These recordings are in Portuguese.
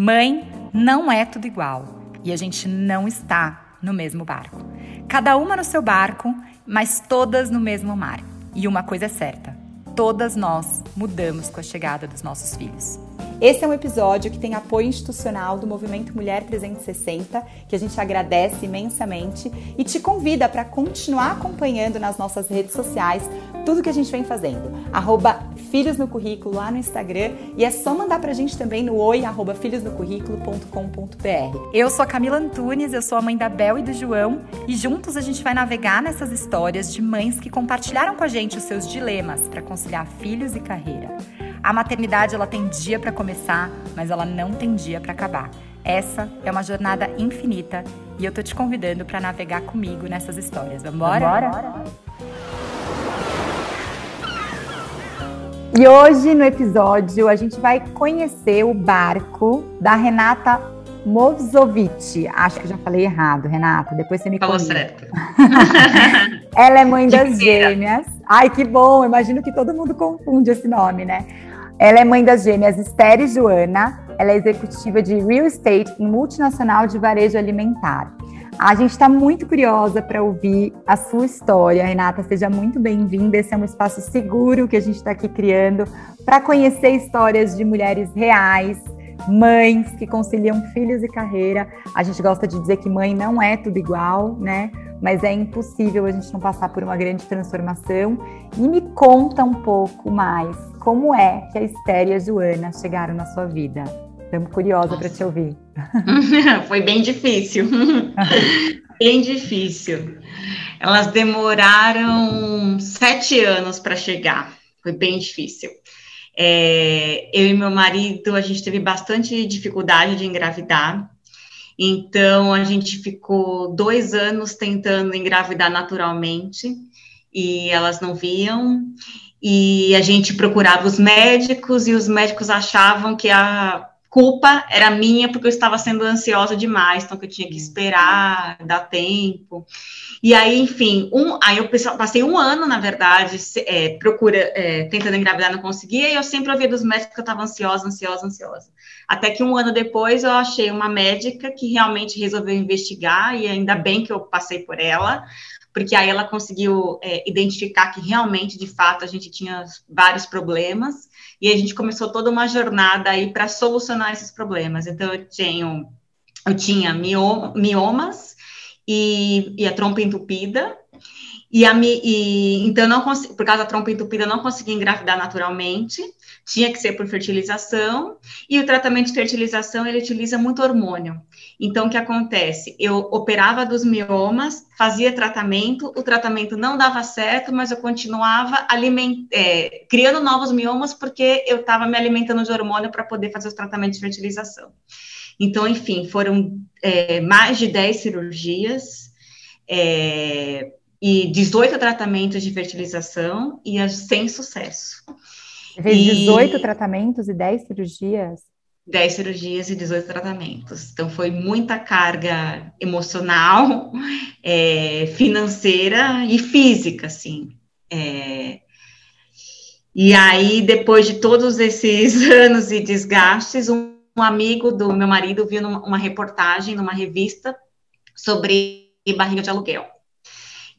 Mãe não é tudo igual e a gente não está no mesmo barco. Cada uma no seu barco, mas todas no mesmo mar. E uma coisa é certa: todas nós mudamos com a chegada dos nossos filhos. Esse é um episódio que tem apoio institucional do Movimento Mulher 360, que a gente agradece imensamente e te convida para continuar acompanhando nas nossas redes sociais tudo que a gente vem fazendo. Arroba Filhos no Currículo lá no Instagram e é só mandar pra gente também no oi arroba filhosnocurrículo.com.br. Eu sou a Camila Antunes, eu sou a mãe da Bel e do João e juntos a gente vai navegar nessas histórias de mães que compartilharam com a gente os seus dilemas para conciliar filhos e carreira. A maternidade ela tem dia para começar, mas ela não tem dia para acabar. Essa é uma jornada infinita e eu tô te convidando para navegar comigo nessas histórias. Vambora? Vambora? E hoje no episódio a gente vai conhecer o barco da Renata Movzovic. Acho que já falei errado, Renata. Depois você me Falou certo. Ela é mãe das gêmeas. Ai, que bom! Imagino que todo mundo confunde esse nome, né? Ela é mãe das gêmeas Esther e Joana. Ela é executiva de Real Estate em multinacional de varejo alimentar. A gente está muito curiosa para ouvir a sua história. Renata, seja muito bem-vinda. Esse é um espaço seguro que a gente está aqui criando para conhecer histórias de mulheres reais, mães que conciliam filhos e carreira. A gente gosta de dizer que mãe não é tudo igual, né? Mas é impossível a gente não passar por uma grande transformação. E me conta um pouco mais como é que a Esther e a Joana chegaram na sua vida. Estamos curiosa para te ouvir. Foi bem difícil. bem difícil. Elas demoraram sete anos para chegar. Foi bem difícil. É, eu e meu marido, a gente teve bastante dificuldade de engravidar. Então, a gente ficou dois anos tentando engravidar naturalmente e elas não viam e a gente procurava os médicos e os médicos achavam que a culpa era minha porque eu estava sendo ansiosa demais, então que eu tinha que esperar, dar tempo. E aí, enfim, um, aí eu passei um ano, na verdade, é, procura, é, tentando engravidar, não conseguia, e eu sempre ouvia dos médicos que eu estava ansiosa, ansiosa, ansiosa. Até que um ano depois eu achei uma médica que realmente resolveu investigar, e ainda bem que eu passei por ela, porque aí ela conseguiu é, identificar que realmente, de fato, a gente tinha vários problemas, e a gente começou toda uma jornada aí para solucionar esses problemas. Então, eu tenho, eu tinha miomas e, e a trompa entupida, e, a, e então não por causa da trompa entupida, não consegui engravidar naturalmente, tinha que ser por fertilização, e o tratamento de fertilização, ele utiliza muito hormônio. Então, o que acontece? Eu operava dos miomas, fazia tratamento, o tratamento não dava certo, mas eu continuava aliment, é, criando novos miomas, porque eu estava me alimentando de hormônio para poder fazer os tratamentos de fertilização. Então, enfim, foram é, mais de 10 cirurgias, é, e 18 tratamentos de fertilização, e sem sucesso. Fez e... 18 tratamentos e 10 cirurgias? 10 cirurgias e 18 tratamentos. Então, foi muita carga emocional, é, financeira e física, assim. É... E aí, depois de todos esses anos e desgastes, um, um amigo do meu marido viu numa, uma reportagem numa revista sobre barriga de aluguel.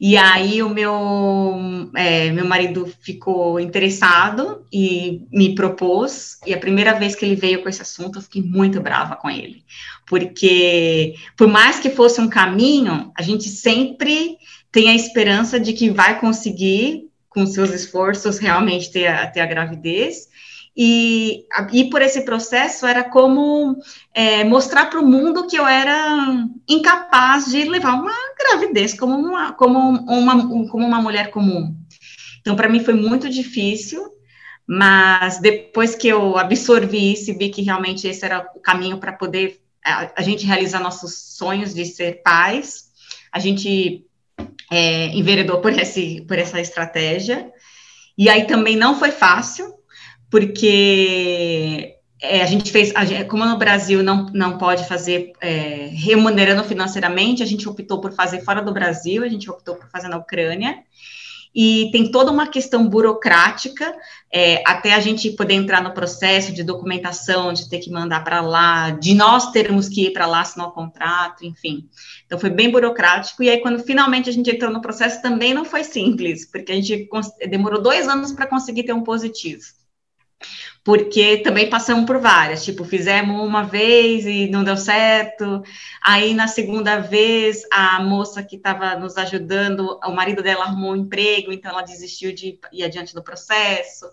E aí o meu, é, meu marido ficou interessado e me propôs, e a primeira vez que ele veio com esse assunto, eu fiquei muito brava com ele, porque por mais que fosse um caminho, a gente sempre tem a esperança de que vai conseguir, com seus esforços, realmente ter a, ter a gravidez, e ir por esse processo era como é, mostrar para o mundo que eu era incapaz de levar uma gravidez como uma, como uma, como uma mulher comum. Então, para mim foi muito difícil, mas depois que eu absorvi isso e vi que realmente esse era o caminho para poder a, a, gente realizar nossos sonhos de ser pais, a gente é, enveredou por, esse, por essa estratégia. E aí também não foi fácil, porque é, a gente fez, a como no Brasil não, não pode fazer é, remunerando financeiramente, a gente optou por fazer fora do Brasil, a gente optou por fazer na Ucrânia. e tem toda uma questão burocrática é, até a gente poder entrar no processo de documentação, de ter que mandar para lá, de nós termos que ir para lá assinar o contrato, enfim. Então foi bem burocrático, e aí quando finalmente a gente entrou no processo também não foi simples, porque a gente demorou dois anos para conseguir ter um positivo porque também passamos por várias, tipo, fizemos uma vez e não deu certo, aí na segunda vez a moça que estava nos ajudando, o marido dela arrumou um emprego, então ela desistiu de ir adiante do processo,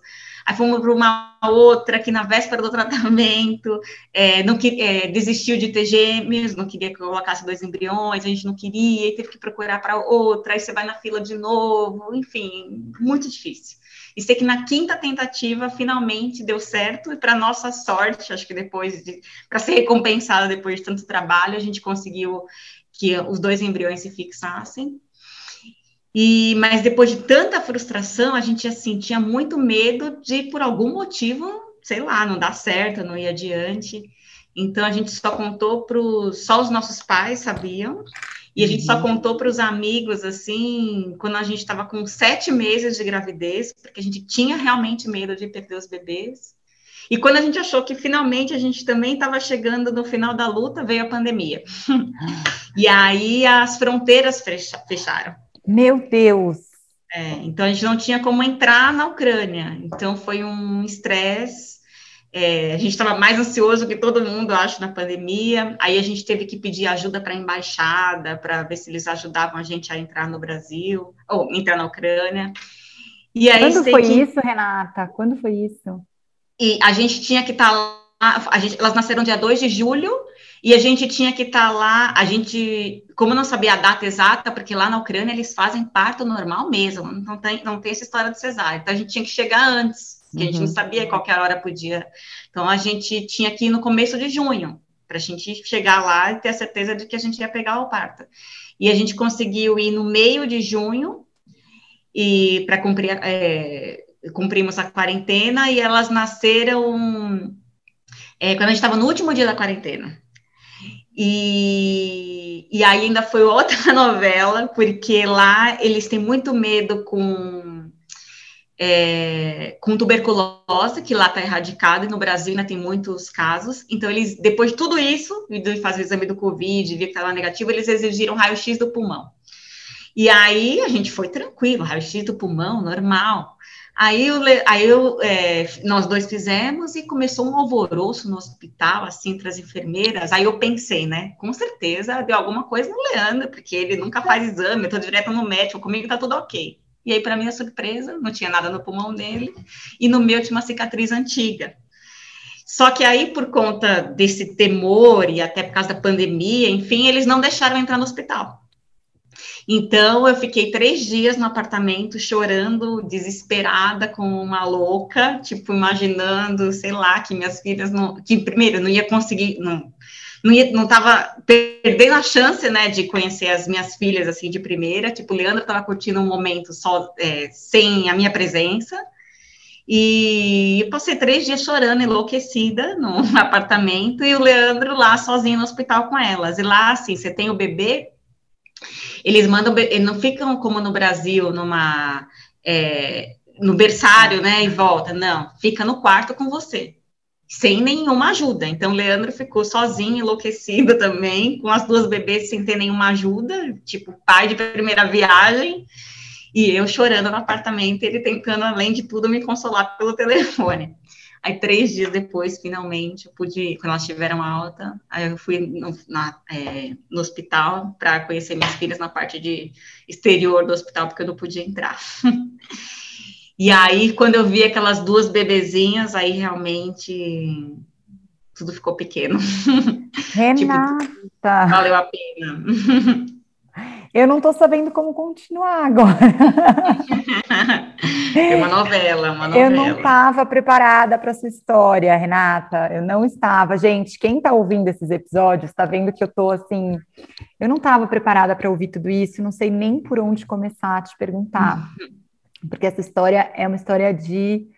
aí fomos para uma outra que na véspera do tratamento é, não que, é, desistiu de ter gêmeos, não queria que colocasse dois embriões, a gente não queria, e teve que procurar para outra, aí você vai na fila de novo, enfim, muito difícil e sei que na quinta tentativa finalmente deu certo, e para nossa sorte, acho que depois de, para ser recompensada depois de tanto trabalho, a gente conseguiu que os dois embriões se fixassem. E, mas depois de tanta frustração, a gente assim tinha muito medo de, por algum motivo, sei lá, não dar certo, não ir adiante. Então a gente só contou para só os nossos pais sabiam e a gente só uhum. contou para os amigos, assim, quando a gente estava com sete meses de gravidez, porque a gente tinha realmente medo de perder os bebês. E quando a gente achou que finalmente a gente também estava chegando no final da luta, veio a pandemia. e aí as fronteiras fecharam. Meu Deus! É, então a gente não tinha como entrar na Ucrânia. Então foi um estresse é, a gente estava mais ansioso que todo mundo, acho, na pandemia. Aí a gente teve que pedir ajuda para a embaixada, para ver se eles ajudavam a gente a entrar no Brasil, ou entrar na Ucrânia. E aí, Quando foi que... isso, Renata? Quando foi isso? E a gente tinha que estar tá lá. Gente, elas nasceram dia 2 de julho, e a gente tinha que estar tá lá. A gente, como não sabia a data exata, porque lá na Ucrânia eles fazem parto normal mesmo, não tem, não tem essa história de cesárea. Então a gente tinha que chegar antes que a gente não uhum. sabia qualquer hora podia. Então a gente tinha que ir no começo de junho, para a gente chegar lá e ter a certeza de que a gente ia pegar o parto. E a gente conseguiu ir no meio de junho e para cumprir, é, cumprimos a quarentena e elas nasceram é, quando a gente estava no último dia da quarentena. E, e aí ainda foi outra novela, porque lá eles têm muito medo com é, com tuberculose, que lá está erradicada, e no Brasil ainda tem muitos casos. Então, eles, depois de tudo isso, de fazer o exame do Covid, ver que estava negativo, eles exigiram raio-x do pulmão. E aí a gente foi tranquilo, raio-x do pulmão, normal. Aí, eu, aí eu, é, nós dois fizemos e começou um alvoroço no hospital, assim, entre as enfermeiras. Aí eu pensei, né? Com certeza deu alguma coisa no Leandro, porque ele nunca faz exame, eu tô direto no médico, comigo tá tudo ok. E aí, para minha surpresa, não tinha nada no pulmão dele, e no meu tinha uma cicatriz antiga. Só que aí, por conta desse temor e até por causa da pandemia, enfim, eles não deixaram entrar no hospital. Então, eu fiquei três dias no apartamento chorando, desesperada, como uma louca, tipo, imaginando, sei lá, que minhas filhas não. que primeiro não ia conseguir, não, não, ia, não tava perdendo a chance, né, de conhecer as minhas filhas, assim, de primeira, tipo, o Leandro estava curtindo um momento só, é, sem a minha presença, e passei três dias chorando, enlouquecida, no apartamento, e o Leandro lá sozinho no hospital com elas, e lá, assim, você tem o bebê, eles mandam, eles não ficam como no Brasil, numa... É, no berçário, né, e volta, não, fica no quarto com você sem nenhuma ajuda. Então, Leandro ficou sozinho, enlouquecido também, com as duas bebês sem ter nenhuma ajuda, tipo, pai de primeira viagem, e eu chorando no apartamento, ele tentando, além de tudo, me consolar pelo telefone. Aí, três dias depois, finalmente, eu pude, quando elas tiveram alta, aí eu fui no, na, é, no hospital para conhecer minhas filhas na parte de exterior do hospital, porque eu não podia entrar. E aí, quando eu vi aquelas duas bebezinhas, aí realmente tudo ficou pequeno. Renata! tipo, valeu a pena. Eu não estou sabendo como continuar agora. É uma novela, uma novela. Eu não estava preparada para essa história, Renata. Eu não estava. Gente, quem está ouvindo esses episódios está vendo que eu estou assim. Eu não estava preparada para ouvir tudo isso. Não sei nem por onde começar a te perguntar. porque essa história é uma história de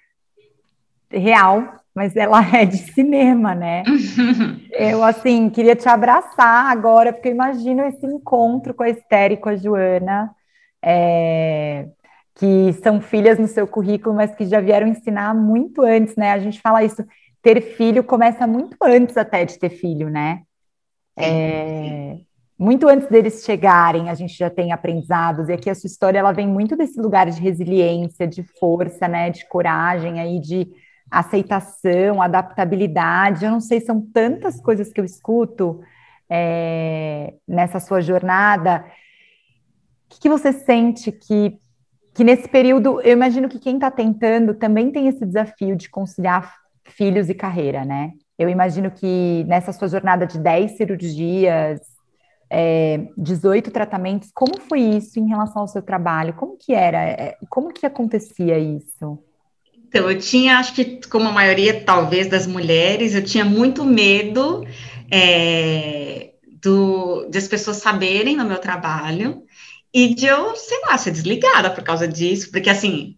real, mas ela é de cinema, né? eu, assim, queria te abraçar agora, porque eu imagino esse encontro com a Esther e com a Joana, é, que são filhas no seu currículo, mas que já vieram ensinar muito antes, né? A gente fala isso, ter filho começa muito antes até de ter filho, né? É, muito antes deles chegarem, a gente já tem aprendizados, e aqui a sua história ela vem muito desse lugar de resiliência, de força, né? De coragem aí, de aceitação, adaptabilidade. Eu não sei, são tantas coisas que eu escuto é, nessa sua jornada. O que, que você sente que que nesse período, eu imagino que quem está tentando também tem esse desafio de conciliar filhos e carreira, né? Eu imagino que nessa sua jornada de 10 cirurgias, é, 18 tratamentos, como foi isso em relação ao seu trabalho? Como que era? É, como que acontecia isso? Então, eu tinha, acho que como a maioria, talvez, das mulheres, eu tinha muito medo é, do, das pessoas saberem no meu trabalho, e de eu, sei lá, ser desligada por causa disso, porque assim,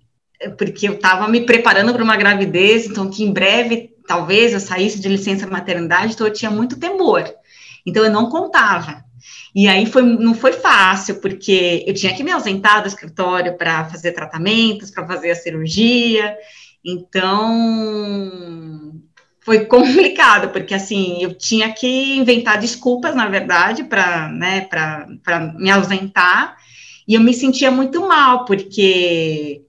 porque eu estava me preparando para uma gravidez, então que em breve talvez eu saísse de licença maternidade, então eu tinha muito temor. Então eu não contava. E aí foi, não foi fácil, porque eu tinha que me ausentar do escritório para fazer tratamentos, para fazer a cirurgia. Então foi complicado, porque assim, eu tinha que inventar desculpas, na verdade, para né, me ausentar, e eu me sentia muito mal, porque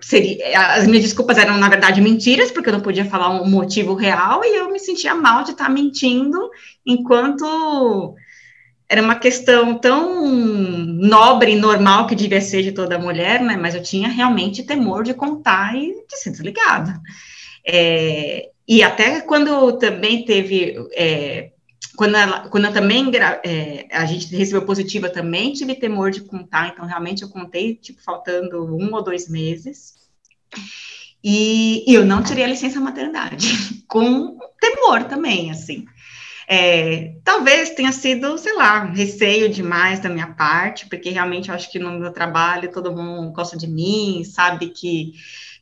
seria, as minhas desculpas eram, na verdade, mentiras, porque eu não podia falar um motivo real, e eu me sentia mal de estar mentindo, enquanto era uma questão tão nobre e normal que devia ser de toda mulher, né? Mas eu tinha realmente temor de contar e de ser desligada. É, e até quando também teve é, quando, ela, quando eu também, é, a gente recebeu positiva também, tive temor de contar, então realmente eu contei, tipo, faltando um ou dois meses, e, e eu não tirei a licença maternidade, com temor também, assim. É, talvez tenha sido, sei lá, receio demais da minha parte, porque realmente eu acho que no meu trabalho todo mundo gosta de mim, sabe que,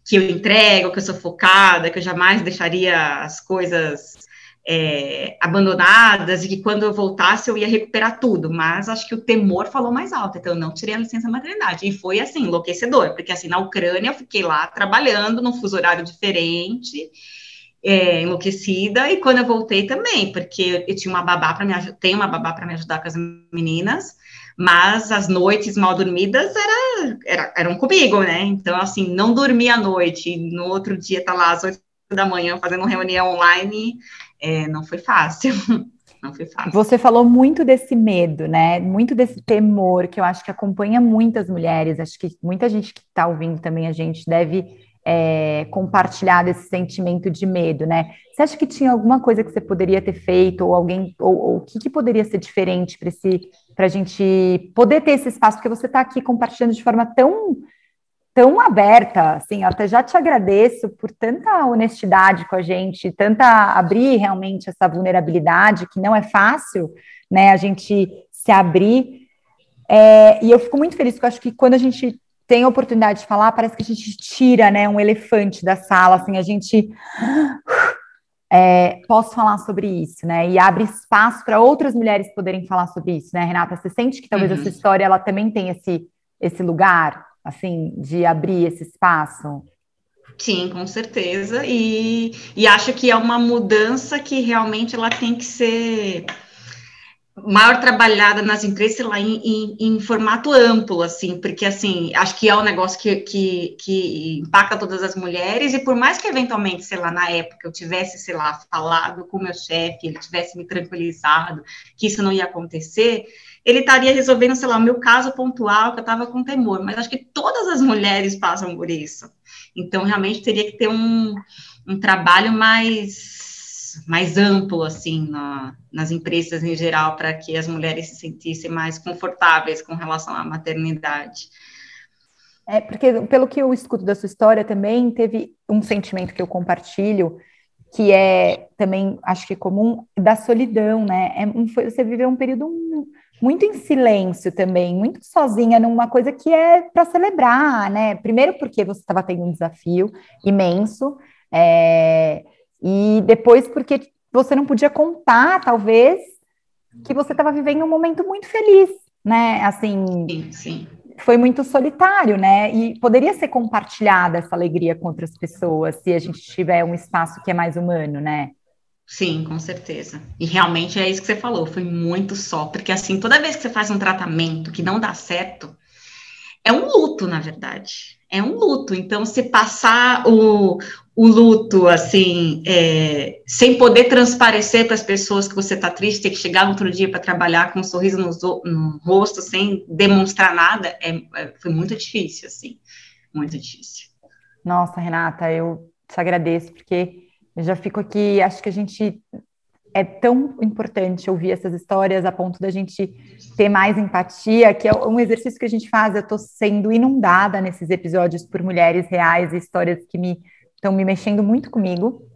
que eu entrego, que eu sou focada, que eu jamais deixaria as coisas é, abandonadas e que quando eu voltasse eu ia recuperar tudo, mas acho que o temor falou mais alto, então eu não tirei a licença maternidade, e foi assim, enlouquecedor, porque assim, na Ucrânia eu fiquei lá trabalhando num fuso horário diferente, é, enlouquecida, e quando eu voltei também, porque eu tinha uma babá para me tenho uma babá para me ajudar com as meninas, mas as noites mal dormidas era, era, eram comigo, né? Então, assim, não dormir à noite, no outro dia tá lá às oito da manhã fazendo reunião online, é, não foi fácil. Não foi fácil. Você falou muito desse medo, né? Muito desse temor que eu acho que acompanha muitas mulheres. Acho que muita gente que está ouvindo também a gente deve é, compartilhar desse sentimento de medo, né? Você acha que tinha alguma coisa que você poderia ter feito, ou alguém, ou, o que, que poderia ser diferente para a gente poder ter esse espaço? Porque você está aqui compartilhando de forma tão tão aberta, assim, eu até já te agradeço por tanta honestidade com a gente, tanta abrir realmente essa vulnerabilidade, que não é fácil, né, a gente se abrir, é, e eu fico muito feliz, porque eu acho que quando a gente tem oportunidade de falar, parece que a gente tira, né, um elefante da sala, assim, a gente... É, posso falar sobre isso, né? E abre espaço para outras mulheres poderem falar sobre isso, né, Renata? Você sente que talvez uhum. essa história ela também tem esse, esse lugar? assim, de abrir esse espaço? Sim, com certeza. E, e acho que é uma mudança que realmente ela tem que ser maior trabalhada nas empresas, sei lá, em, em, em, formato amplo, assim, porque, assim, acho que é um negócio que, que, que impacta todas as mulheres, e por mais que, eventualmente, sei lá, na época eu tivesse, sei lá, falado com o meu chefe, ele tivesse me tranquilizado que isso não ia acontecer, ele estaria resolvendo, sei lá, o meu caso pontual, que eu estava com temor, mas acho que todas as mulheres passam por isso. Então, realmente, teria que ter um, um trabalho mais, mais amplo, assim, na, nas empresas em geral, para que as mulheres se sentissem mais confortáveis com relação à maternidade. É, porque, pelo que eu escuto da sua história, também teve um sentimento que eu compartilho, que é também, acho que comum, da solidão, né? É, foi, você viveu um período muito em silêncio também, muito sozinha numa coisa que é para celebrar, né? Primeiro porque você estava tendo um desafio imenso, é, e depois porque você não podia contar, talvez, que você estava vivendo um momento muito feliz, né? Assim, sim, sim. foi muito solitário, né? E poderia ser compartilhada essa alegria com outras pessoas se a gente tiver um espaço que é mais humano, né? Sim, com certeza. E realmente é isso que você falou, foi muito só, porque assim, toda vez que você faz um tratamento que não dá certo, é um luto, na verdade. É um luto. Então, se passar o, o luto, assim, é, sem poder transparecer para as pessoas que você está triste, ter que chegar outro dia para trabalhar com um sorriso no, no rosto, sem demonstrar nada, é, é, foi muito difícil, assim, muito difícil. Nossa, Renata, eu te agradeço, porque eu já fico aqui, acho que a gente é tão importante ouvir essas histórias a ponto da gente ter mais empatia, que é um exercício que a gente faz. Eu estou sendo inundada nesses episódios por mulheres reais e histórias que me estão me mexendo muito comigo,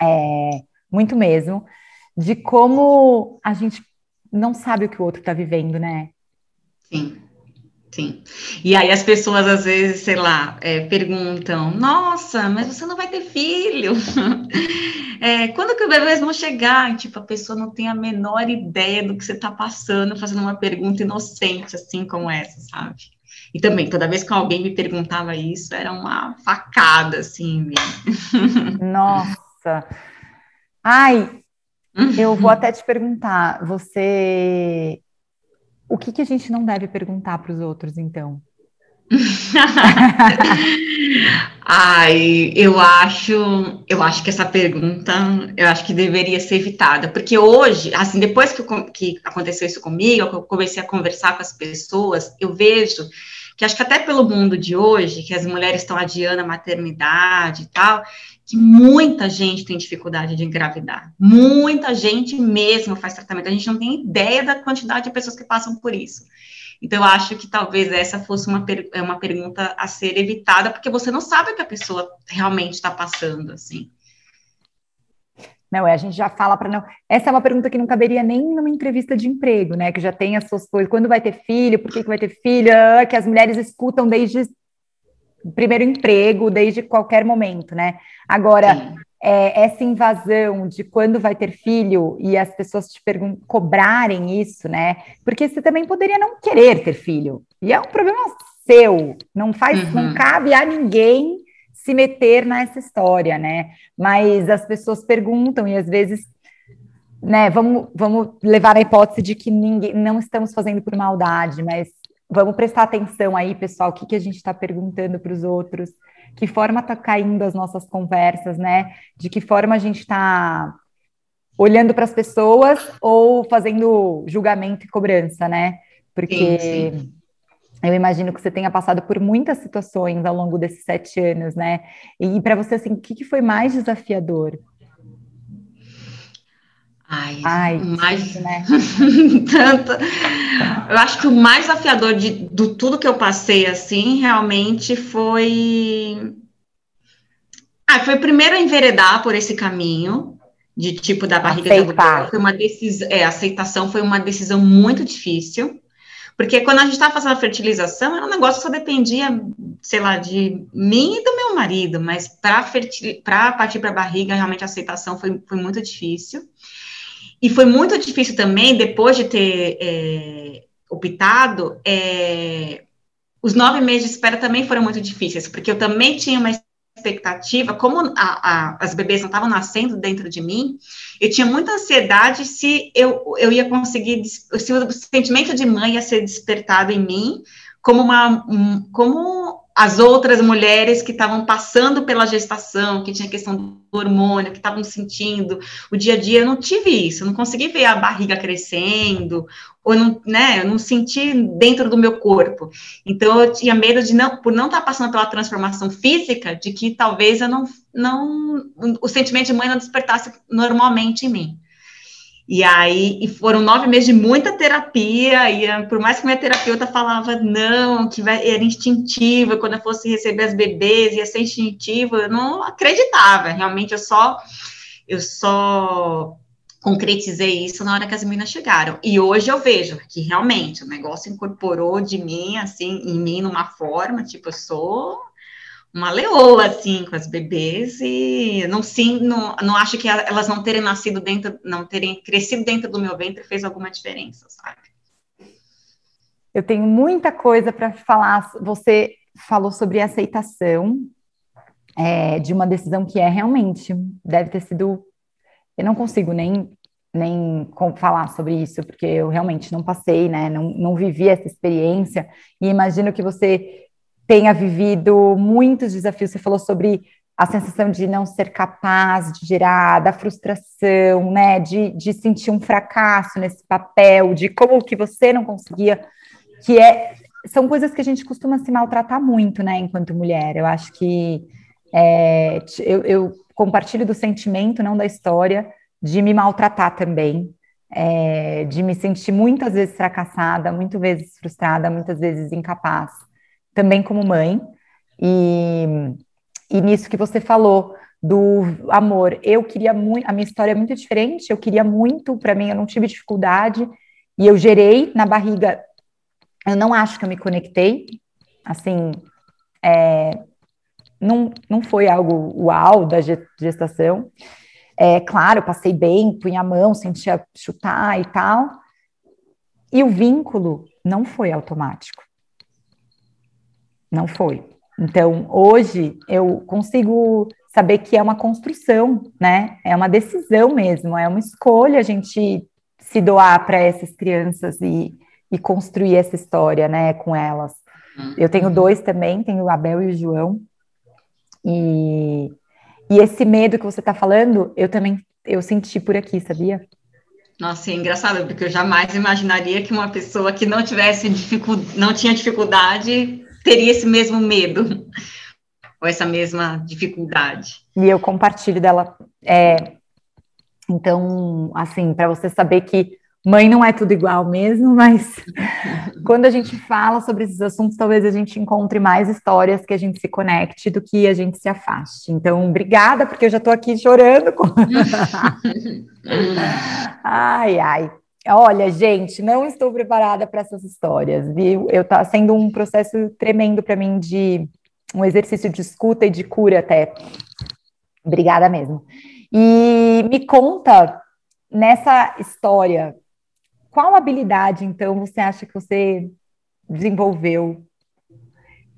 é, muito mesmo, de como a gente não sabe o que o outro está vivendo, né? Sim. Sim. E aí as pessoas às vezes, sei lá, é, perguntam: Nossa, mas você não vai ter filho? É, quando que os bebês vão chegar? E, tipo, a pessoa não tem a menor ideia do que você está passando, fazendo uma pergunta inocente, assim como essa, sabe? E também, toda vez que alguém me perguntava isso, era uma facada, assim. Nossa! Ai, eu vou até te perguntar, você. O que, que a gente não deve perguntar para os outros, então? Ai, eu acho, eu acho que essa pergunta, eu acho que deveria ser evitada, porque hoje, assim, depois que, que aconteceu isso comigo, eu comecei a conversar com as pessoas, eu vejo que acho que até pelo mundo de hoje, que as mulheres estão adiando a maternidade e tal, que muita gente tem dificuldade de engravidar. Muita gente mesmo faz tratamento. A gente não tem ideia da quantidade de pessoas que passam por isso. Então, eu acho que talvez essa fosse uma, per é uma pergunta a ser evitada, porque você não sabe o que a pessoa realmente está passando, assim. Não, é, a gente já fala para não. Essa é uma pergunta que não caberia nem numa entrevista de emprego, né? Que já tem as suas coisas. Quando vai ter filho? Por que, que vai ter filho? Ah, que as mulheres escutam desde o primeiro emprego, desde qualquer momento, né? Agora, é, essa invasão de quando vai ter filho e as pessoas te cobrarem isso, né? Porque você também poderia não querer ter filho. E é um problema seu. Não faz, uhum. não cabe a ninguém se meter nessa história, né? Mas as pessoas perguntam e às vezes, né, vamos, vamos levar a hipótese de que ninguém, não estamos fazendo por maldade, mas vamos prestar atenção aí, pessoal, o que, que a gente está perguntando para os outros, que forma está caindo as nossas conversas, né? De que forma a gente está olhando para as pessoas ou fazendo julgamento e cobrança, né? Porque sim, sim. Eu imagino que você tenha passado por muitas situações ao longo desses sete anos, né? E para você, assim, o que, que foi mais desafiador? Ai, Ai mais, né? tanto. Eu acho que o mais desafiador de do tudo que eu passei assim, realmente foi Ah, foi primeiro enveredar por esse caminho de tipo da barriga Aceitar. da foi uma decisão, é, aceitação foi uma decisão muito difícil. Porque quando a gente estava fazendo a fertilização, era um negócio que só dependia, sei lá, de mim e do meu marido, mas para partir para a barriga, realmente a aceitação foi, foi muito difícil. E foi muito difícil também, depois de ter é, optado, é, os nove meses de espera também foram muito difíceis, porque eu também tinha uma expectativa, como a, a, as bebês não estavam nascendo dentro de mim, eu tinha muita ansiedade se eu, eu ia conseguir, se o sentimento de mãe ia ser despertado em mim, como uma, um, como as outras mulheres que estavam passando pela gestação, que tinha questão do hormônio, que estavam sentindo o dia a dia, eu não tive isso, eu não consegui ver a barriga crescendo, ou não, né, eu não senti dentro do meu corpo. Então eu tinha medo de não, por não estar passando pela transformação física, de que talvez eu não, não, o sentimento de mãe não despertasse normalmente em mim. E aí, e foram nove meses de muita terapia, e por mais que minha terapeuta falava não, que era instintiva, quando eu fosse receber as bebês, ia ser instintiva, eu não acreditava, realmente eu só, eu só concretizei isso na hora que as meninas chegaram. E hoje eu vejo que realmente o negócio incorporou de mim, assim, em mim, numa forma, tipo, eu sou uma leoa, assim, com as bebês, e não, sim, não, não acho que elas não terem nascido dentro, não terem crescido dentro do meu ventre fez alguma diferença, sabe? Eu tenho muita coisa para falar. Você falou sobre aceitação é, de uma decisão que é realmente deve ter sido. Eu não consigo nem nem falar sobre isso, porque eu realmente não passei, né? Não, não vivi essa experiência. E imagino que você tenha vivido muitos desafios. Você falou sobre a sensação de não ser capaz de gerar, da frustração, né? De, de sentir um fracasso nesse papel, de como que você não conseguia, que é. São coisas que a gente costuma se maltratar muito, né, enquanto mulher. Eu acho que é, eu, eu compartilho do sentimento, não da história, de me maltratar também, é, de me sentir muitas vezes fracassada, muitas vezes frustrada, muitas vezes incapaz, também como mãe. E, e nisso que você falou do amor, eu queria muito, a minha história é muito diferente, eu queria muito, para mim, eu não tive dificuldade, e eu gerei na barriga, eu não acho que eu me conectei, assim, é, não, não foi algo uau da gestação, é, claro, passei bem, punha a mão, sentia chutar e tal. E o vínculo não foi automático. Não foi. Então, hoje eu consigo saber que é uma construção, né? É uma decisão mesmo, é uma escolha a gente se doar para essas crianças e, e construir essa história, né, com elas. Uhum. Eu tenho dois também, tenho o Abel e o João. E e esse medo que você está falando, eu também eu senti por aqui, sabia? Nossa, é engraçado, porque eu jamais imaginaria que uma pessoa que não tivesse dificul... não tinha dificuldade teria esse mesmo medo ou essa mesma dificuldade. E eu compartilho dela. É... Então, assim, para você saber que Mãe não é tudo igual mesmo, mas quando a gente fala sobre esses assuntos, talvez a gente encontre mais histórias que a gente se conecte do que a gente se afaste. Então, obrigada, porque eu já estou aqui chorando. Com... ai, ai. Olha, gente, não estou preparada para essas histórias, viu? Eu tá sendo um processo tremendo para mim de um exercício de escuta e de cura até. Obrigada mesmo. E me conta nessa história qual habilidade, então, você acha que você desenvolveu?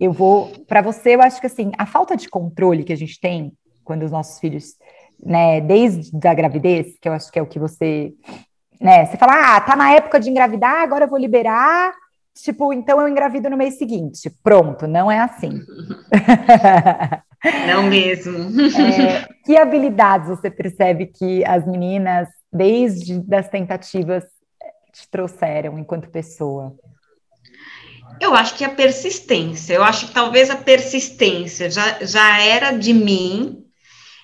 Eu vou. Para você, eu acho que assim, a falta de controle que a gente tem quando os nossos filhos, né, desde a gravidez, que eu acho que é o que você. Né, você fala, ah, tá na época de engravidar, agora eu vou liberar. Tipo, então eu engravido no mês seguinte. Pronto, não é assim. Não mesmo. É, que habilidades você percebe que as meninas, desde das tentativas te trouxeram enquanto pessoa? Eu acho que a persistência, eu acho que talvez a persistência já, já era de mim,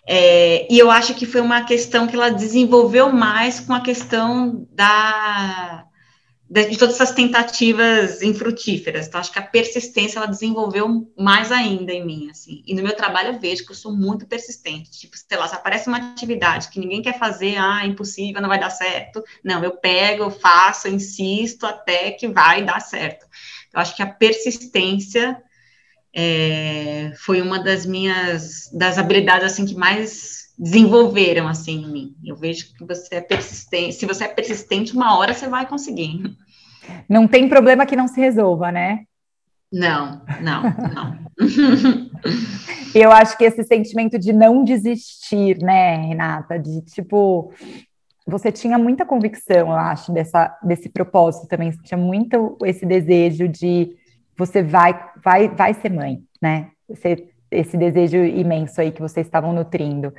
é, e eu acho que foi uma questão que ela desenvolveu mais com a questão da, de todas essas tentativas infrutíferas. Então, acho que a persistência ela desenvolveu mais ainda em mim, assim. E no meu trabalho eu vejo que eu sou muito persistente. Tipo, sei lá, se aparece uma atividade que ninguém quer fazer, ah, impossível, não vai dar certo. Não, eu pego, eu faço, eu insisto até que vai dar certo. Eu acho que a persistência é, foi uma das minhas, das habilidades, assim, que mais desenvolveram assim em mim. Eu vejo que você é persistente. Se você é persistente, uma hora você vai conseguir. Não tem problema que não se resolva, né? Não, não, não. eu acho que esse sentimento de não desistir, né, Renata, de tipo, você tinha muita convicção, eu acho, dessa, desse propósito também, você tinha muito esse desejo de você vai, vai, vai ser mãe, né? Você esse desejo imenso aí que vocês estavam nutrindo.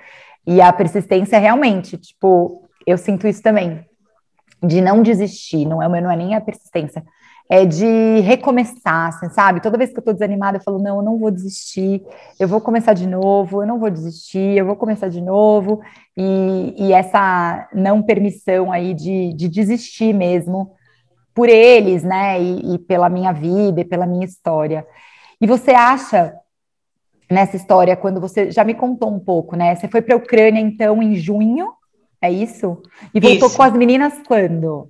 E a persistência realmente, tipo, eu sinto isso também, de não desistir, não é, não é nem a persistência, é de recomeçar, assim, sabe? Toda vez que eu tô desanimada, eu falo, não, eu não vou desistir, eu vou começar de novo, eu não vou desistir, eu vou começar de novo, e, e essa não permissão aí de, de desistir mesmo por eles, né, e, e pela minha vida e pela minha história. E você acha nessa história, quando você já me contou um pouco, né? Você foi para a Ucrânia, então, em junho, é isso? E voltou isso. com as meninas quando?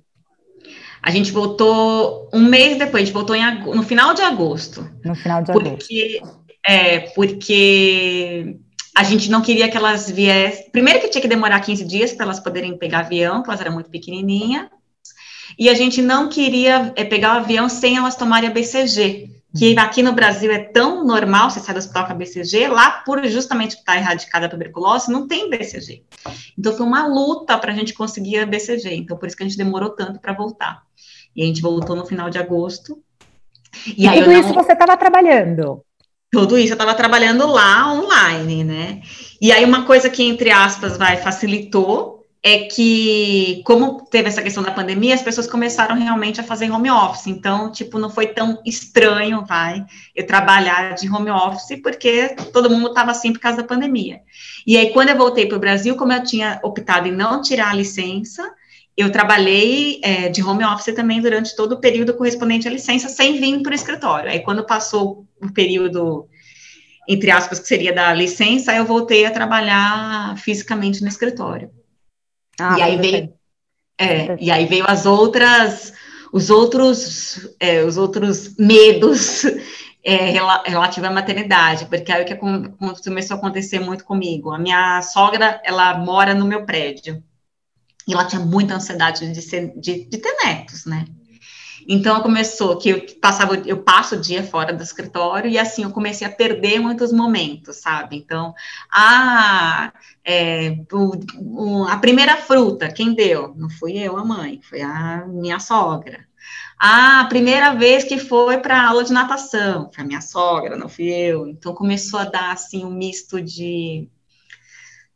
A gente voltou um mês depois, a gente voltou em, no final de agosto. No final de porque, agosto. É, porque a gente não queria que elas viessem. Primeiro que tinha que demorar 15 dias para elas poderem pegar avião, que elas eram muito pequenininhas. E a gente não queria é, pegar o avião sem elas tomarem a BCG, que uhum. aqui no Brasil é tão normal, você sai do hospital com a BCG, lá, por justamente estar erradicada a tuberculose, não tem BCG. Então, foi uma luta para a gente conseguir a BCG, então por isso que a gente demorou tanto para voltar. E a gente voltou no final de agosto. E, e tudo não... isso você estava trabalhando? Tudo isso eu estava trabalhando lá online, né? E aí uma coisa que, entre aspas, vai, facilitou é que, como teve essa questão da pandemia, as pessoas começaram realmente a fazer home office. Então, tipo, não foi tão estranho, vai, eu trabalhar de home office, porque todo mundo estava assim por causa da pandemia. E aí, quando eu voltei para o Brasil, como eu tinha optado em não tirar a licença, eu trabalhei é, de home office também durante todo o período correspondente à licença, sem vir para o escritório. Aí, quando passou o período, entre aspas, que seria da licença, eu voltei a trabalhar fisicamente no escritório. Ah, e aí veio, é, e aí veio as outras, os outros, é, os outros medos é, relativo à maternidade, porque aí o que começou a acontecer muito comigo, a minha sogra, ela mora no meu prédio, e ela tinha muita ansiedade de, ser, de, de ter netos, né? Então começou que eu passava, eu passo o dia fora do escritório e assim eu comecei a perder muitos momentos, sabe? Então, ah, é, o, o, a primeira fruta, quem deu? Não fui eu, a mãe, foi a minha sogra. Ah, a primeira vez que foi para aula de natação, foi a minha sogra, não fui eu. Então começou a dar assim um misto de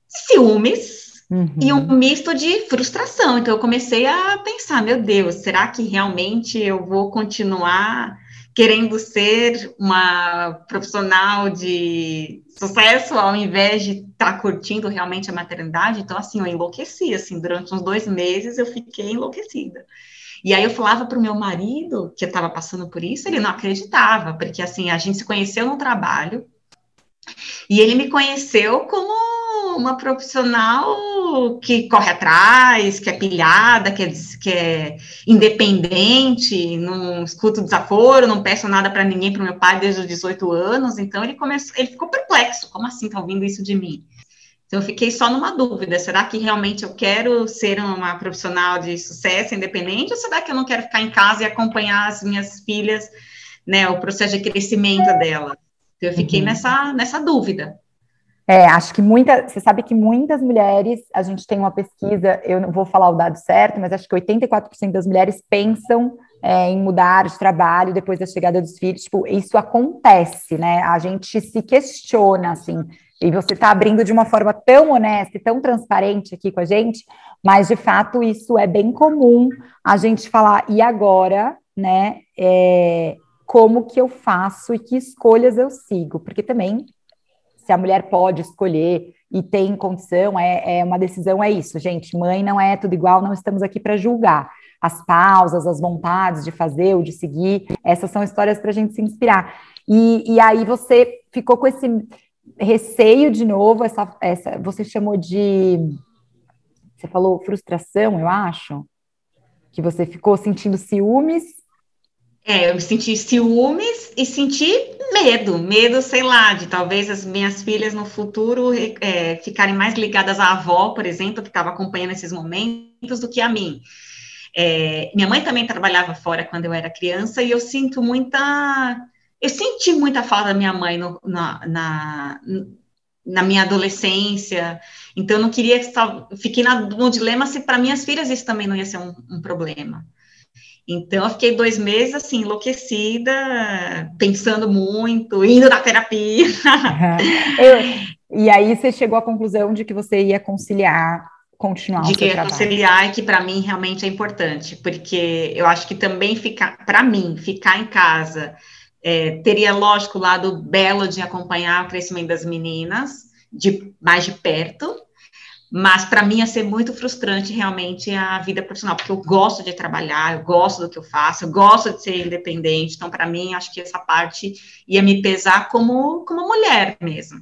ciúmes, Uhum. E um misto de frustração. Então, eu comecei a pensar: meu Deus, será que realmente eu vou continuar querendo ser uma profissional de sucesso ao invés de estar tá curtindo realmente a maternidade? Então, assim, eu enlouqueci. Assim, durante uns dois meses eu fiquei enlouquecida. E aí eu falava para o meu marido que eu estava passando por isso, ele não acreditava, porque assim a gente se conheceu no trabalho e ele me conheceu como uma profissional que corre atrás, que é pilhada, que é, que é independente, não escuto desaforo, não peço nada para ninguém, para o meu pai desde os 18 anos. Então ele começou, ele ficou perplexo, como assim está ouvindo isso de mim? Então eu fiquei só numa dúvida, será que realmente eu quero ser uma profissional de sucesso independente ou será que eu não quero ficar em casa e acompanhar as minhas filhas, né, o processo de crescimento dela? Então, eu fiquei uhum. nessa, nessa dúvida. É, acho que muita, você sabe que muitas mulheres, a gente tem uma pesquisa, eu não vou falar o dado certo, mas acho que 84% das mulheres pensam é, em mudar de trabalho depois da chegada dos filhos. Tipo, isso acontece, né? A gente se questiona, assim, e você está abrindo de uma forma tão honesta e tão transparente aqui com a gente, mas de fato isso é bem comum a gente falar, e agora, né? É, como que eu faço e que escolhas eu sigo? Porque também se a mulher pode escolher e tem condição, é, é uma decisão, é isso, gente. Mãe não é tudo igual, não estamos aqui para julgar. As pausas, as vontades de fazer ou de seguir, essas são histórias para a gente se inspirar. E, e aí você ficou com esse receio de novo, essa, essa, você chamou de. Você falou frustração, eu acho, que você ficou sentindo ciúmes é, eu senti ciúmes e senti medo, medo, sei lá, de talvez as minhas filhas no futuro é, ficarem mais ligadas à avó, por exemplo, que estava acompanhando esses momentos, do que a mim. É, minha mãe também trabalhava fora quando eu era criança e eu sinto muita. Eu senti muita falta da minha mãe no, na, na, na, minha adolescência, então eu não queria. Fiquei no dilema se para minhas filhas isso também não ia ser um, um problema. Então, eu fiquei dois meses, assim, enlouquecida, pensando muito, indo na terapia. Uhum. Eu, e aí, você chegou à conclusão de que você ia conciliar, continuar de o seu conciliar e que, para mim, realmente é importante, porque eu acho que também ficar, para mim, ficar em casa, é, teria, lógico, o lado belo de acompanhar o crescimento das meninas, de mais de perto, mas para mim ia ser muito frustrante realmente a vida profissional, porque eu gosto de trabalhar, eu gosto do que eu faço, eu gosto de ser independente. Então, para mim, acho que essa parte ia me pesar como, como mulher mesmo.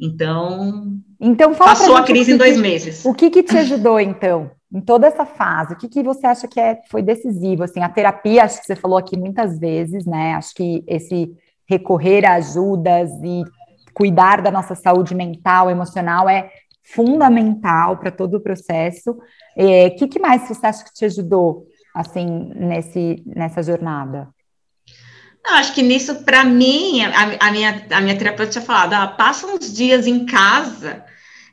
Então, então passou a crise em dois que, meses. O que, que te ajudou, então, em toda essa fase? O que, que você acha que é, foi decisivo? Assim, a terapia, acho que você falou aqui muitas vezes, né? Acho que esse recorrer a ajudas e cuidar da nossa saúde mental, emocional é fundamental para todo o processo. O é, que, que mais você acha que te ajudou assim, nesse, nessa jornada? Eu acho que nisso, para mim, a, a, minha, a minha terapeuta tinha falado, ah, passa uns dias em casa,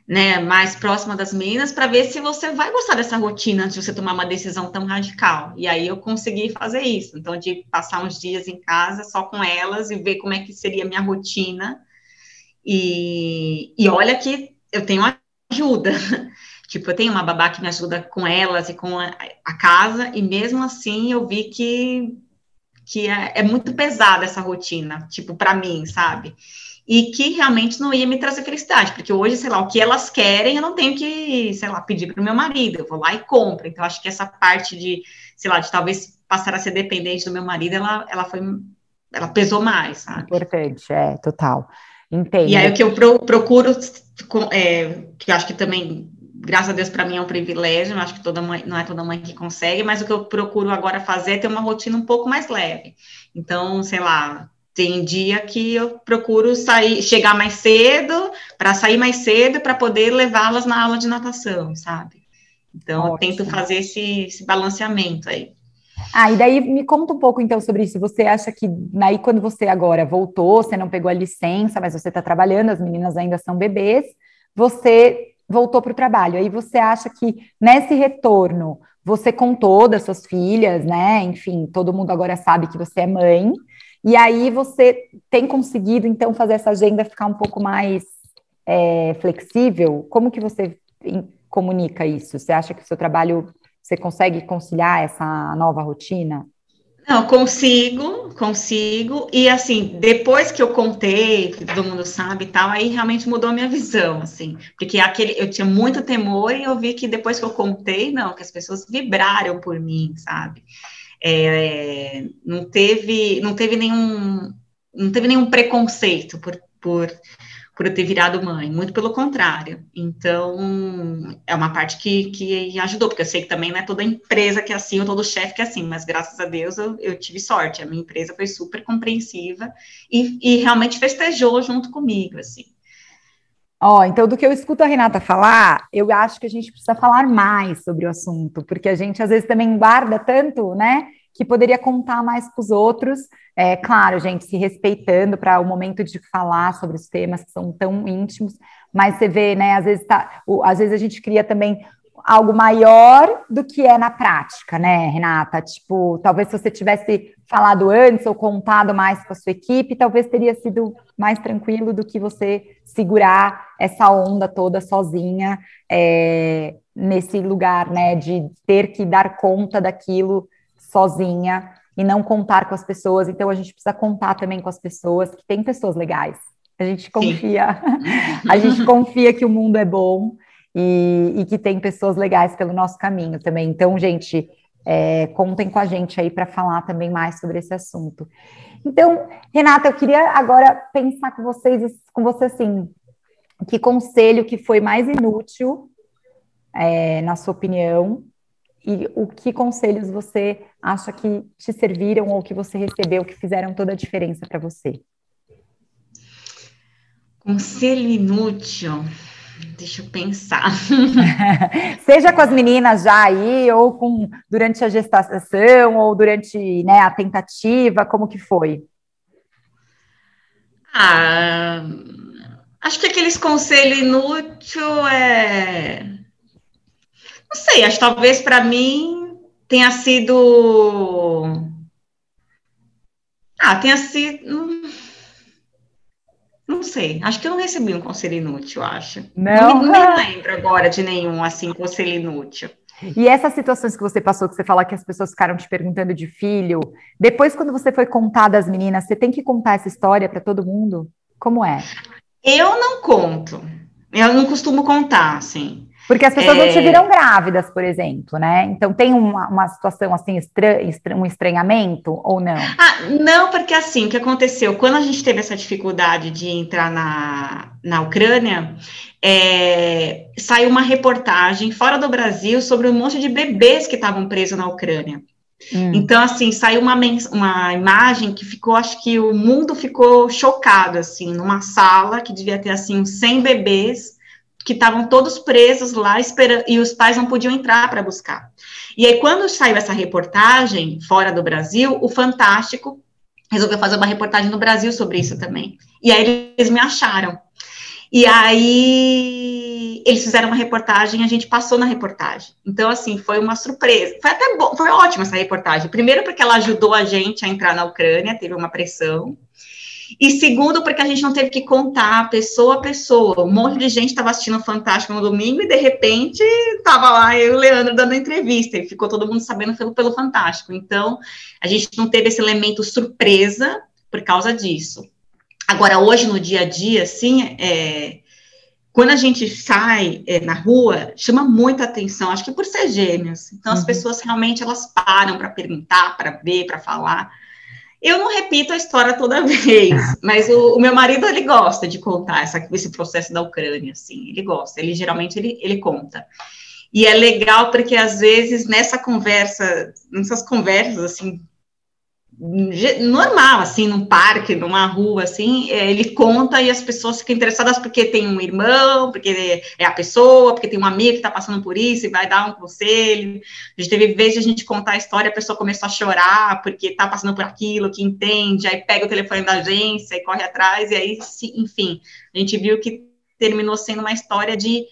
né, mais próxima das meninas, para ver se você vai gostar dessa rotina antes de você tomar uma decisão tão radical. E aí eu consegui fazer isso, então, de passar uns dias em casa só com elas e ver como é que seria a minha rotina. E, e olha que eu tenho ajuda. Tipo, eu tenho uma babá que me ajuda com elas e com a, a casa, e mesmo assim eu vi que que é, é muito pesada essa rotina, tipo, para mim, sabe? E que realmente não ia me trazer felicidade, porque hoje, sei lá, o que elas querem, eu não tenho que, sei lá, pedir para o meu marido, eu vou lá e compro. Então, acho que essa parte de, sei lá, de talvez passar a ser dependente do meu marido, ela, ela foi, ela pesou mais, sabe? Importante, é, total. Entendo. E aí, o que eu pro, procuro, é, que eu acho que também graças a Deus, para mim é um privilégio, acho que toda mãe, não é toda mãe que consegue, mas o que eu procuro agora fazer é ter uma rotina um pouco mais leve. Então, sei lá, tem dia que eu procuro sair, chegar mais cedo, para sair mais cedo, para poder levá-las na aula de natação, sabe? Então, Ótimo. eu tento fazer esse, esse balanceamento aí. Ah, e daí me conta um pouco então sobre isso. Você acha que aí quando você agora voltou, você não pegou a licença, mas você está trabalhando, as meninas ainda são bebês, você voltou para o trabalho. Aí você acha que nesse retorno você contou das suas filhas, né? Enfim, todo mundo agora sabe que você é mãe. E aí você tem conseguido então fazer essa agenda ficar um pouco mais é, flexível? Como que você comunica isso? Você acha que o seu trabalho você consegue conciliar essa nova rotina? Não, consigo, consigo. E assim, depois que eu contei, que todo mundo sabe e tal, aí realmente mudou a minha visão, assim. Porque aquele, eu tinha muito temor e eu vi que depois que eu contei, não, que as pessoas vibraram por mim, sabe? É, não teve, não teve nenhum, não teve nenhum preconceito por, por por eu ter virado mãe, muito pelo contrário. Então, é uma parte que, que ajudou, porque eu sei que também não é toda empresa que é assim, ou todo chefe que é assim, mas graças a Deus eu, eu tive sorte, a minha empresa foi super compreensiva e, e realmente festejou junto comigo, assim. Ó, oh, então do que eu escuto a Renata falar, eu acho que a gente precisa falar mais sobre o assunto, porque a gente às vezes também guarda tanto, né, que poderia contar mais para os outros. É claro, gente, se respeitando para o momento de falar sobre os temas que são tão íntimos, mas você vê, né? Às vezes, tá, às vezes a gente cria também algo maior do que é na prática, né, Renata? Tipo, talvez se você tivesse falado antes ou contado mais com a sua equipe, talvez teria sido mais tranquilo do que você segurar essa onda toda sozinha é, nesse lugar, né, de ter que dar conta daquilo sozinha e não contar com as pessoas. Então a gente precisa contar também com as pessoas, que tem pessoas legais. A gente confia, a gente confia que o mundo é bom e, e, que tem pessoas legais pelo nosso caminho também. Então, gente, é, contem com a gente aí para falar também mais sobre esse assunto. Então, Renata, eu queria agora pensar com vocês, com você assim, que conselho que foi mais inútil, é, na sua opinião, e o que conselhos você acha que te serviram ou que você recebeu que fizeram toda a diferença para você? Conselho inútil. Deixa eu pensar. Seja com as meninas já aí, ou com durante a gestação, ou durante né, a tentativa, como que foi? Ah, acho que aqueles conselhos inúteis é não sei, acho que talvez para mim tenha sido. Ah, tenha sido. Não sei, acho que eu não recebi um conselho inútil, acho. Não, não, me lembro agora de nenhum assim conselho inútil. E essas situações que você passou, que você fala que as pessoas ficaram te perguntando de filho, depois quando você foi contar das meninas, você tem que contar essa história para todo mundo? Como é? Eu não conto. Eu não costumo contar, assim. Porque as pessoas é... não te viram grávidas, por exemplo, né? Então tem uma, uma situação assim, estra... um estranhamento ou não? Ah, não, porque assim, o que aconteceu? Quando a gente teve essa dificuldade de entrar na, na Ucrânia, é, saiu uma reportagem fora do Brasil sobre um monte de bebês que estavam presos na Ucrânia. Hum. Então, assim, saiu uma, uma imagem que ficou, acho que o mundo ficou chocado, assim, numa sala que devia ter, assim, uns 100 bebês que estavam todos presos lá esperando, e os pais não podiam entrar para buscar. E aí, quando saiu essa reportagem fora do Brasil, o Fantástico resolveu fazer uma reportagem no Brasil sobre isso também. E aí eles me acharam. E aí eles fizeram uma reportagem, a gente passou na reportagem. Então, assim, foi uma surpresa. Foi até bom, foi ótima essa reportagem. Primeiro, porque ela ajudou a gente a entrar na Ucrânia, teve uma pressão. E segundo, porque a gente não teve que contar pessoa a pessoa. Um monte de gente estava assistindo o Fantástico no domingo e de repente estava lá eu e o Leandro dando entrevista e ficou todo mundo sabendo pelo, pelo Fantástico. Então, a gente não teve esse elemento surpresa por causa disso. Agora, hoje, no dia a dia, assim, é, quando a gente sai é, na rua, chama muita atenção, acho que por ser gêmeos. Então, as uhum. pessoas realmente, elas param para perguntar, para ver, para falar. Eu não repito a história toda vez, mas o, o, meu marido, ele gosta de contar essa, esse processo da Ucrânia, assim, ele gosta, ele geralmente, ele, ele conta. E é legal porque, às vezes, nessa conversa, nessas conversas, assim, normal, assim, num parque, numa rua, assim, é, ele conta e as pessoas ficam interessadas porque tem um irmão, porque é a pessoa, porque tem um amigo que está passando por isso e vai dar um conselho. A gente teve vezes de a gente contar a história, a pessoa começou a chorar porque está passando por aquilo, que entende, aí pega o telefone da agência e corre atrás, e aí, enfim, a gente viu que terminou sendo uma história de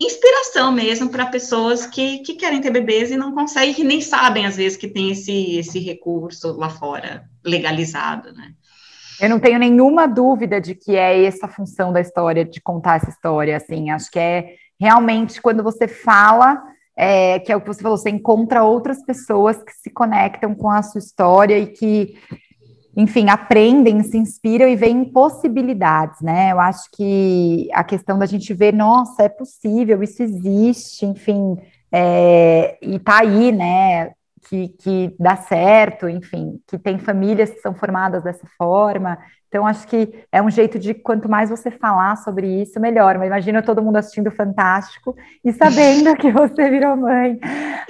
inspiração mesmo para pessoas que, que querem ter bebês e não conseguem, que nem sabem, às vezes, que tem esse, esse recurso lá fora, legalizado, né? Eu não tenho nenhuma dúvida de que é essa função da história, de contar essa história, assim, acho que é realmente quando você fala, é, que é o que você falou, você encontra outras pessoas que se conectam com a sua história e que enfim, aprendem, se inspiram e veem possibilidades, né? Eu acho que a questão da gente ver, nossa, é possível, isso existe, enfim, é, e tá aí, né? Que, que dá certo, enfim, que tem famílias que são formadas dessa forma. Então, acho que é um jeito de quanto mais você falar sobre isso, melhor. Mas imagina todo mundo assistindo Fantástico e sabendo que você virou mãe,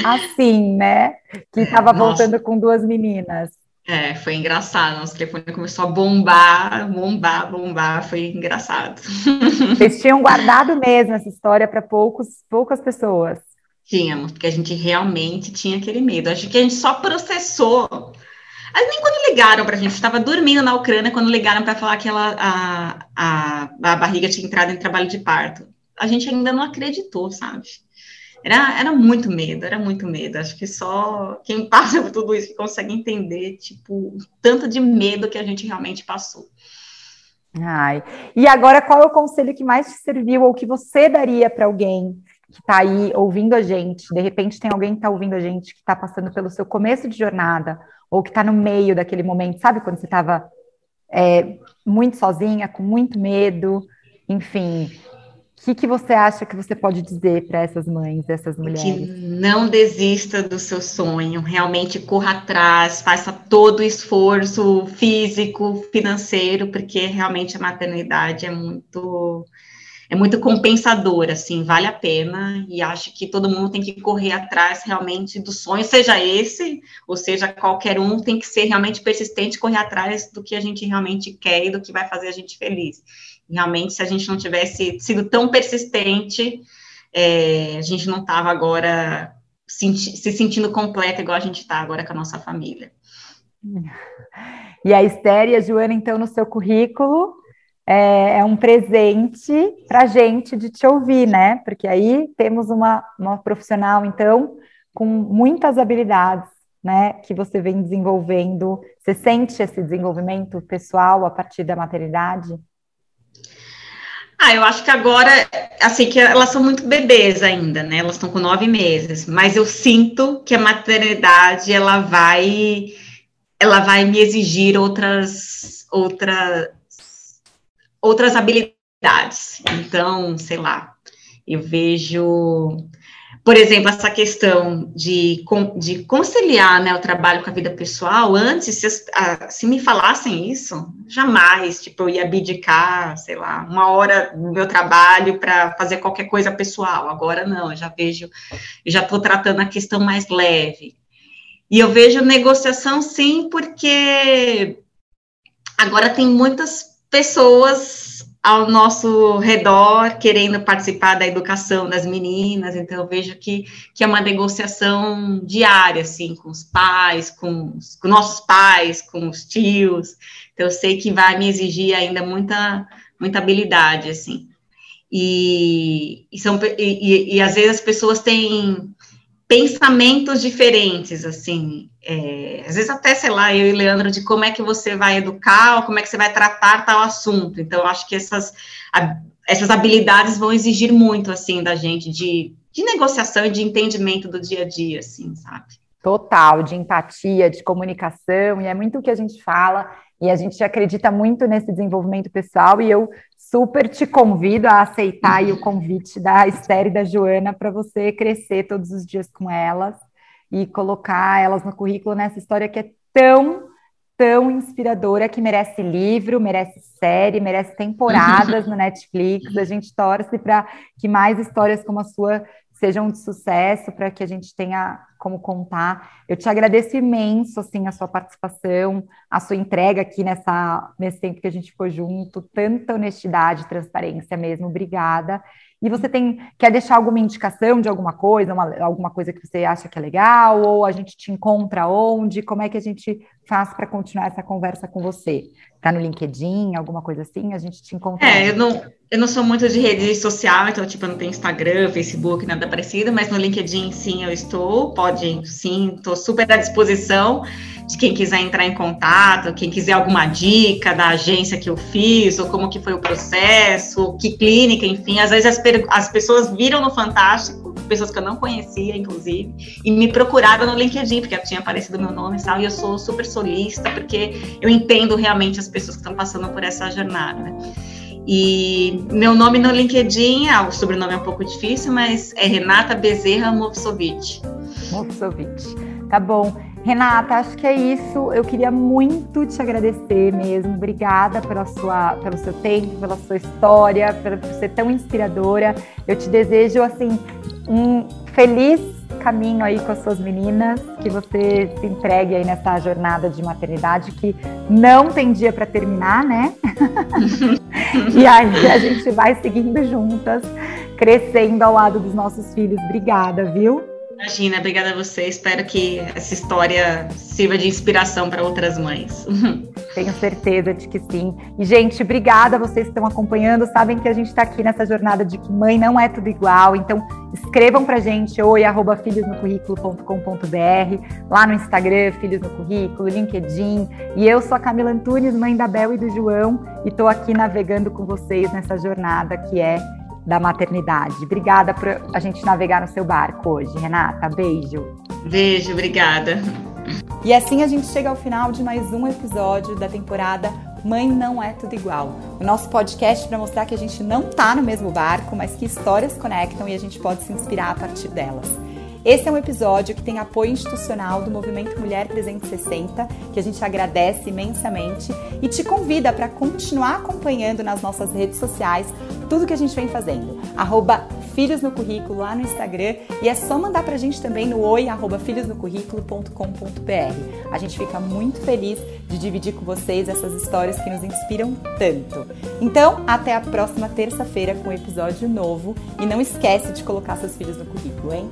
assim, né? Que estava voltando com duas meninas. É, foi engraçado. Nosso telefone começou a bombar, bombar, bombar. Foi engraçado. Vocês tinham guardado mesmo essa história para poucas pessoas? Tínhamos, porque a gente realmente tinha aquele medo. Acho que a gente só processou. Mas nem quando ligaram para a gente, estava dormindo na Ucrânia quando ligaram para falar que ela, a, a, a barriga tinha entrado em trabalho de parto. A gente ainda não acreditou, sabe? Era, era muito medo, era muito medo. Acho que só quem passa por tudo isso consegue entender, tipo, tanto de medo que a gente realmente passou. Ai. E agora, qual é o conselho que mais te serviu ou que você daria para alguém que está aí ouvindo a gente? De repente tem alguém que está ouvindo a gente que está passando pelo seu começo de jornada ou que está no meio daquele momento, sabe quando você estava é, muito sozinha, com muito medo, enfim, que, que você acha que você pode dizer para essas mães, essas mulheres? Que não desista do seu sonho, realmente corra atrás, faça todo o esforço físico, financeiro, porque realmente a maternidade é muito é muito compensadora, assim, vale a pena, e acho que todo mundo tem que correr atrás realmente do sonho, seja esse, ou seja, qualquer um, tem que ser realmente persistente, correr atrás do que a gente realmente quer e do que vai fazer a gente feliz. Realmente, se a gente não tivesse sido tão persistente, é, a gente não estava agora senti se sentindo completa igual a gente está agora com a nossa família. E a Esther e a Joana, então, no seu currículo, é, é um presente para a gente de te ouvir, né? Porque aí temos uma, uma profissional, então, com muitas habilidades, né? Que você vem desenvolvendo. Você sente esse desenvolvimento pessoal a partir da maternidade? Ah, eu acho que agora, assim, que elas são muito bebês ainda, né? Elas estão com nove meses, mas eu sinto que a maternidade ela vai, ela vai me exigir outras, outras, outras habilidades. Então, sei lá, eu vejo por exemplo, essa questão de, de conciliar né, o trabalho com a vida pessoal, antes, se, se, me falassem isso, jamais, tipo, eu ia abdicar, sei lá, uma hora do meu trabalho para fazer qualquer coisa pessoal. Agora não, eu já vejo, eu já estou tratando a questão mais leve. E eu vejo negociação sim, porque agora tem muitas pessoas ao nosso redor querendo participar da educação das meninas, então eu vejo que, que é uma negociação diária, assim, com os pais, com, os, com nossos pais, com os tios, então eu sei que vai me exigir ainda muita, muita habilidade, assim, e, e, são, e, e, e às vezes as pessoas têm pensamentos diferentes, assim, é, às vezes até, sei lá, eu e Leandro, de como é que você vai educar ou como é que você vai tratar tal assunto, então acho que essas, essas habilidades vão exigir muito, assim, da gente, de, de negociação e de entendimento do dia a dia, assim, sabe? Total, de empatia, de comunicação, e é muito o que a gente fala, e a gente acredita muito nesse desenvolvimento pessoal, e eu super te convido a aceitar o convite da Esther e da Joana para você crescer todos os dias com elas e colocar elas no currículo nessa história que é tão, tão inspiradora, que merece livro, merece série, merece temporadas no Netflix. A gente torce para que mais histórias como a sua sejam de sucesso, para que a gente tenha como contar. Eu te agradeço imenso, assim, a sua participação, a sua entrega aqui nessa, nesse tempo que a gente ficou junto, tanta honestidade, transparência mesmo, obrigada. E você tem quer deixar alguma indicação de alguma coisa, uma, alguma coisa que você acha que é legal, ou a gente te encontra onde? Como é que a gente faz para continuar essa conversa com você? Tá no LinkedIn, alguma coisa assim? A gente te encontra. É, eu não, eu não sou muito de rede social, então, tipo, eu não tenho Instagram, Facebook, nada parecido, mas no LinkedIn sim eu estou, pode sim, estou super à disposição de quem quiser entrar em contato, quem quiser alguma dica da agência que eu fiz, ou como que foi o processo, que clínica, enfim, às vezes as, as pessoas viram no Fantástico, pessoas que eu não conhecia, inclusive, e me procuraram no LinkedIn, porque tinha aparecido meu nome e tal, e eu sou super solista, porque eu entendo realmente as pessoas que estão passando por essa jornada? E meu nome no LinkedIn, ah, o sobrenome é um pouco difícil, mas é Renata Bezerra Movsovic. Movsovic. Tá bom. Renata, acho que é isso. Eu queria muito te agradecer mesmo. Obrigada pela sua, pelo seu tempo, pela sua história, por ser tão inspiradora. Eu te desejo assim um feliz caminho aí com as suas meninas, que você se entregue aí nessa jornada de maternidade que não tem dia para terminar, né? e aí a gente vai seguindo juntas, crescendo ao lado dos nossos filhos. Obrigada, viu? Imagina, obrigada a você. Espero que essa história sirva de inspiração para outras mães. Tenho certeza de que sim. E, gente, obrigada a vocês que estão acompanhando. Sabem que a gente está aqui nessa jornada de que mãe não é tudo igual. Então, escrevam para gente, oi, arroba filhosnocurrículo.com.br, lá no Instagram, Filhos no Currículo, LinkedIn. E eu sou a Camila Antunes, mãe da Bel e do João, e estou aqui navegando com vocês nessa jornada que é da maternidade. Obrigada por a gente navegar no seu barco hoje, Renata. Beijo. Beijo, obrigada. E assim a gente chega ao final de mais um episódio da temporada Mãe Não É Tudo Igual. O nosso podcast para mostrar que a gente não tá no mesmo barco, mas que histórias conectam e a gente pode se inspirar a partir delas. Esse é um episódio que tem apoio institucional do Movimento Mulher 360, que a gente agradece imensamente e te convida para continuar acompanhando nas nossas redes sociais tudo que a gente vem fazendo. Arroba Filhos no Currículo lá no Instagram e é só mandar pra gente também no oi arroba filhosnocurrículo.com.br. A gente fica muito feliz de dividir com vocês essas histórias que nos inspiram tanto. Então, até a próxima terça-feira com um episódio novo e não esquece de colocar seus filhos no currículo, hein?